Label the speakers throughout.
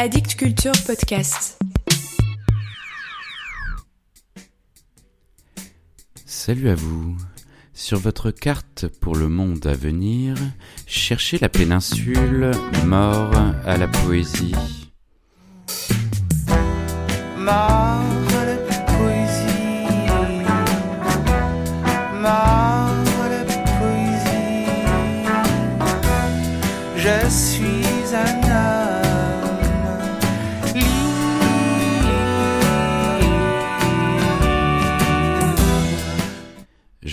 Speaker 1: Addict Culture Podcast.
Speaker 2: Salut à vous. Sur votre carte pour le monde à venir, cherchez la péninsule mort à la poésie.
Speaker 3: Mort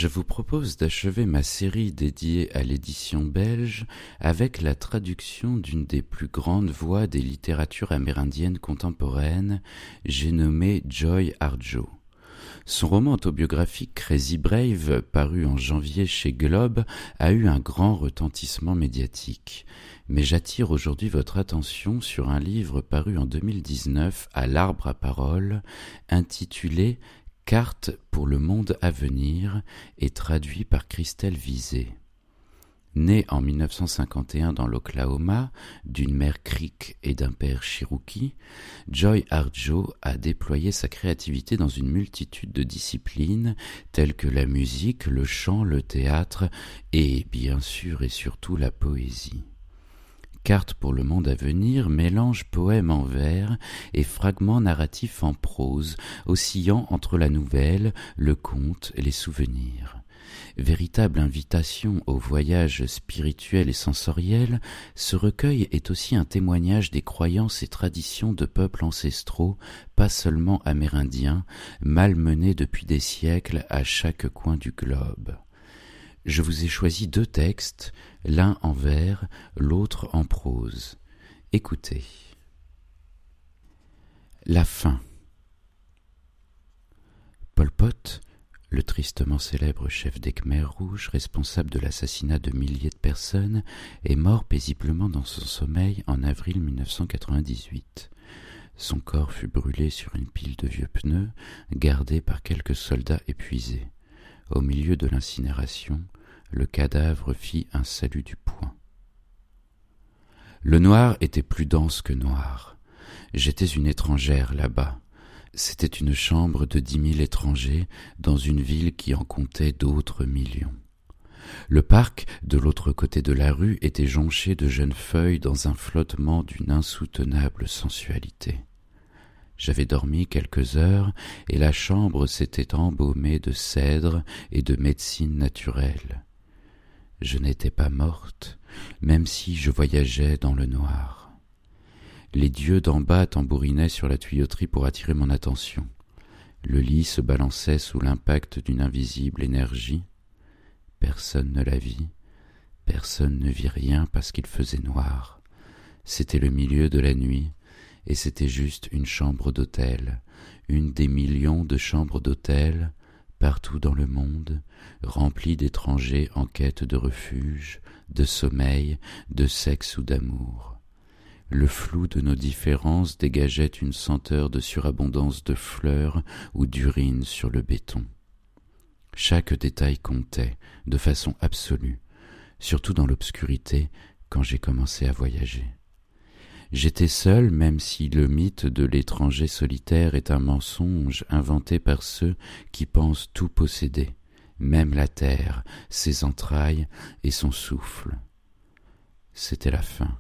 Speaker 3: Je
Speaker 2: vous propose d'achever ma série dédiée à l'édition belge avec la traduction d'une des plus grandes voix des littératures amérindiennes contemporaines, j'ai nommé Joy Harjo. Son roman autobiographique Crazy Brave, paru en janvier chez Globe, a eu un grand retentissement médiatique. Mais j'attire aujourd'hui votre attention sur un livre paru en 2019 à l'Arbre à Parole, intitulé Carte pour le monde à venir et traduit par Christelle Visé. Née en 1951 dans l'Oklahoma, d'une mère Creek et d'un père Cherokee, Joy Harjo a déployé sa créativité dans une multitude de disciplines telles que la musique, le chant, le théâtre et bien sûr et surtout la poésie. Carte pour le monde à venir mélange poèmes en vers et fragments narratifs en prose, oscillant entre la nouvelle, le conte et les souvenirs. Véritable invitation au voyage spirituel et sensoriel, ce recueil est aussi un témoignage des croyances et traditions de peuples ancestraux, pas seulement amérindiens, malmenés depuis des siècles à chaque coin du globe. Je vous ai choisi deux textes, l'un en vers, l'autre en prose. Écoutez. La fin. Pol Pot, le tristement célèbre chef des Khmers rouges, responsable de l'assassinat de milliers de personnes, est mort paisiblement dans son sommeil en avril 1998. Son corps fut brûlé sur une pile de vieux pneus, gardés par quelques soldats épuisés. Au milieu de l'incinération, le cadavre fit un salut du poing. Le noir était plus dense que noir. J'étais une étrangère là-bas. C'était une chambre de dix mille étrangers dans une ville qui en comptait d'autres millions. Le parc, de l'autre côté de la rue, était jonché de jeunes feuilles dans un flottement d'une insoutenable sensualité. J'avais dormi quelques heures et la chambre s'était embaumée de cèdre et de médecine naturelle. Je n'étais pas morte, même si je voyageais dans le noir. Les dieux d'en bas tambourinaient sur la tuyauterie pour attirer mon attention. Le lit se balançait sous l'impact d'une invisible énergie. Personne ne la vit, personne ne vit rien parce qu'il faisait noir. C'était le milieu de la nuit, et c'était juste une chambre d'hôtel, une des millions de chambres d'hôtel partout dans le monde, remplies d'étrangers en quête de refuge, de sommeil, de sexe ou d'amour. Le flou de nos différences dégageait une senteur de surabondance de fleurs ou d'urine sur le béton. Chaque détail comptait, de façon absolue, surtout dans l'obscurité, quand j'ai commencé à voyager. J'étais seul, même si le mythe de l'étranger solitaire est un mensonge inventé par ceux qui pensent tout posséder, même la terre, ses entrailles et son souffle. C'était la fin.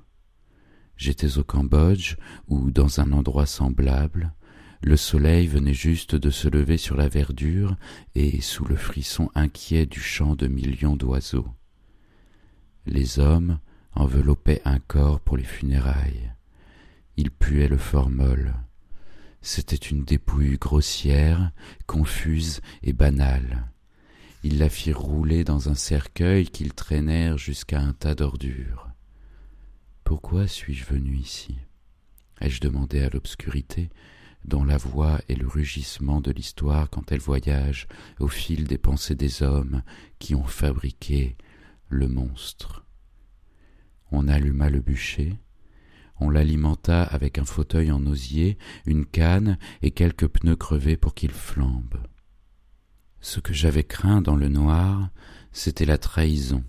Speaker 2: J'étais au Cambodge, où, dans un endroit semblable, le soleil venait juste de se lever sur la verdure et sous le frisson inquiet du chant de millions d'oiseaux. Les hommes enveloppaient un corps pour les funérailles. Il puait le formol. C'était une dépouille grossière, confuse et banale. Ils la firent rouler dans un cercueil qu'ils traînèrent jusqu'à un tas d'ordures. Pourquoi suis-je venu ici? ai-je demandé à l'obscurité, dont la voix est le rugissement de l'histoire quand elle voyage au fil des pensées des hommes qui ont fabriqué le monstre? On alluma le bûcher, on l'alimenta avec un fauteuil en osier, une canne et quelques pneus crevés pour qu'il flambe. Ce que j'avais craint dans le noir, c'était la trahison,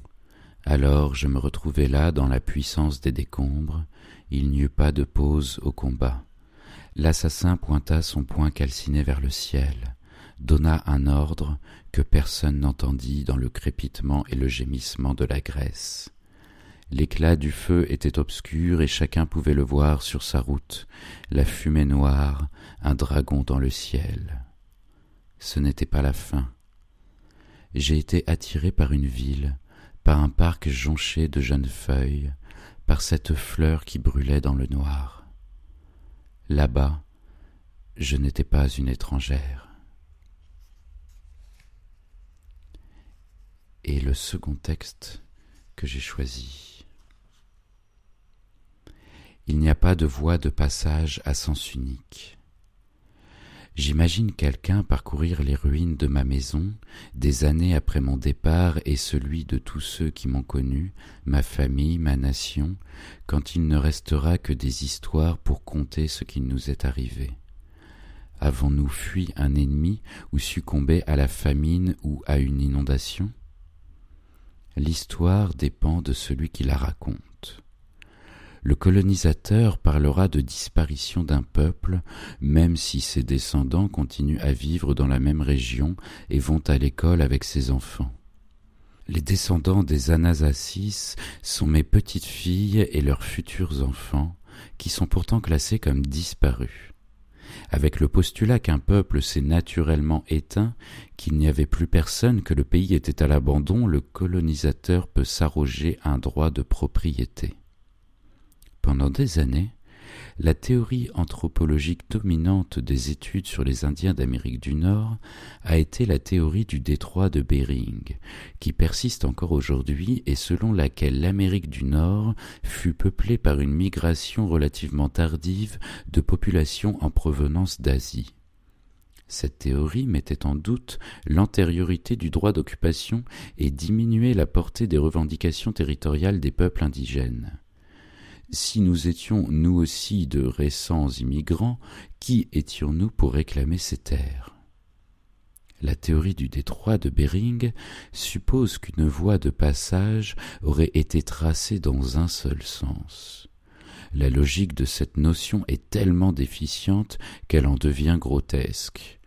Speaker 2: Alors je me retrouvai là dans la puissance des décombres, il n'y eut pas de pause au combat. L'assassin pointa son poing calciné vers le ciel, donna un ordre que personne n'entendit dans le crépitement et le gémissement de la graisse. L'éclat du feu était obscur et chacun pouvait le voir sur sa route, la fumée noire, un dragon dans le ciel. Ce n'était pas la fin. J'ai été attiré par une ville, par un parc jonché de jeunes feuilles, par cette fleur qui brûlait dans le noir. Là-bas, je n'étais pas une étrangère. Et le second texte que j'ai choisi. Il n'y a pas de voie de passage à sens unique. J'imagine quelqu'un parcourir les ruines de ma maison, des années après mon départ et celui de tous ceux qui m'ont connu, ma famille, ma nation, quand il ne restera que des histoires pour conter ce qui nous est arrivé. Avons-nous fui un ennemi ou succombé à la famine ou à une inondation? L'histoire dépend de celui qui la raconte le colonisateur parlera de disparition d'un peuple, même si ses descendants continuent à vivre dans la même région et vont à l'école avec ses enfants. Les descendants des Anasasis sont mes petites filles et leurs futurs enfants, qui sont pourtant classés comme disparus. Avec le postulat qu'un peuple s'est naturellement éteint, qu'il n'y avait plus personne, que le pays était à l'abandon, le colonisateur peut s'arroger un droit de propriété. Pendant des années, la théorie anthropologique dominante des études sur les Indiens d'Amérique du Nord a été la théorie du détroit de Bering, qui persiste encore aujourd'hui et selon laquelle l'Amérique du Nord fut peuplée par une migration relativement tardive de populations en provenance d'Asie. Cette théorie mettait en doute l'antériorité du droit d'occupation et diminuait la portée des revendications territoriales des peuples indigènes. Si nous étions nous aussi de récents immigrants, qui étions-nous pour réclamer ces terres? La théorie du détroit de Bering suppose qu'une voie de passage aurait été tracée dans un seul sens. La logique de cette notion est tellement déficiente qu'elle en devient grotesque.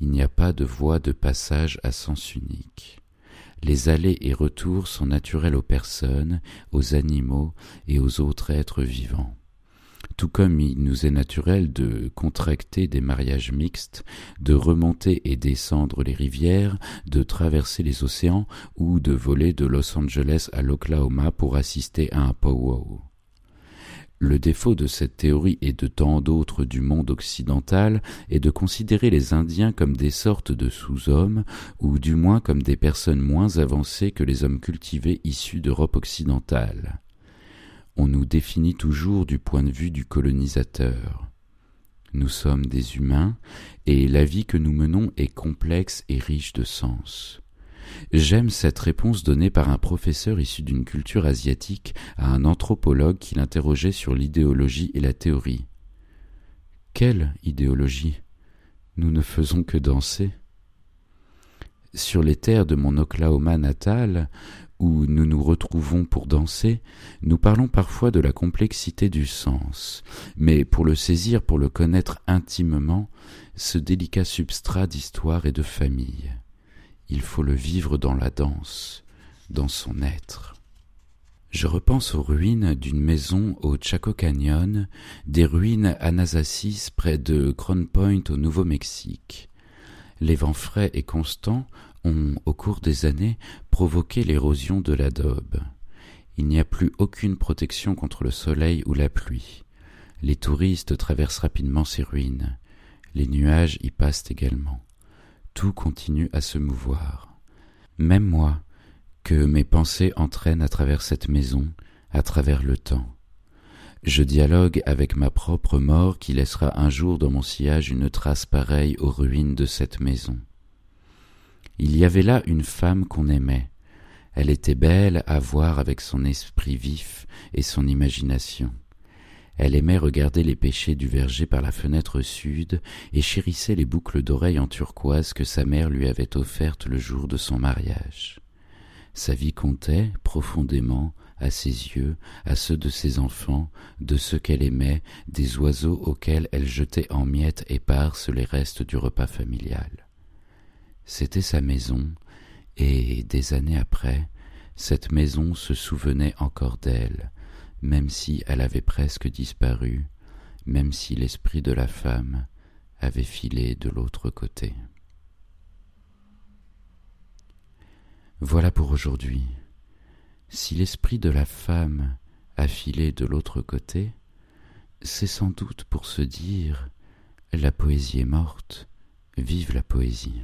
Speaker 2: Il n'y a pas de voie de passage à sens unique. Les allers et retours sont naturels aux personnes, aux animaux et aux autres êtres vivants. Tout comme il nous est naturel de contracter des mariages mixtes, de remonter et descendre les rivières, de traverser les océans ou de voler de Los Angeles à l'Oklahoma pour assister à un powwow. Le défaut de cette théorie et de tant d'autres du monde occidental est de considérer les Indiens comme des sortes de sous-hommes, ou du moins comme des personnes moins avancées que les hommes cultivés issus d'Europe occidentale. On nous définit toujours du point de vue du colonisateur. Nous sommes des humains, et la vie que nous menons est complexe et riche de sens. J'aime cette réponse donnée par un professeur issu d'une culture asiatique à un anthropologue qui l'interrogeait sur l'idéologie et la théorie. Quelle idéologie? Nous ne faisons que danser. Sur les terres de mon Oklahoma natal, où nous nous retrouvons pour danser, nous parlons parfois de la complexité du sens, mais pour le saisir, pour le connaître intimement, ce délicat substrat d'histoire et de famille il faut le vivre dans la danse, dans son être. Je repense aux ruines d'une maison au Chaco Canyon, des ruines Anasasis près de Crown Point au Nouveau-Mexique. Les vents frais et constants ont, au cours des années, provoqué l'érosion de l'adobe. Il n'y a plus aucune protection contre le soleil ou la pluie. Les touristes traversent rapidement ces ruines. Les nuages y passent également tout continue à se mouvoir. Même moi, que mes pensées entraînent à travers cette maison, à travers le temps. Je dialogue avec ma propre mort qui laissera un jour dans mon sillage une trace pareille aux ruines de cette maison. Il y avait là une femme qu'on aimait. Elle était belle à voir avec son esprit vif et son imagination. Elle aimait regarder les pêchers du verger par la fenêtre sud et chérissait les boucles d'oreilles en turquoise que sa mère lui avait offertes le jour de son mariage. Sa vie comptait profondément à ses yeux, à ceux de ses enfants, de ceux qu'elle aimait, des oiseaux auxquels elle jetait en miettes éparses les restes du repas familial. C'était sa maison, et des années après, cette maison se souvenait encore d'elle, même si elle avait presque disparu, même si l'esprit de la femme avait filé de l'autre côté. Voilà pour aujourd'hui. Si l'esprit de la femme a filé de l'autre côté, c'est sans doute pour se dire la poésie est morte, vive la poésie.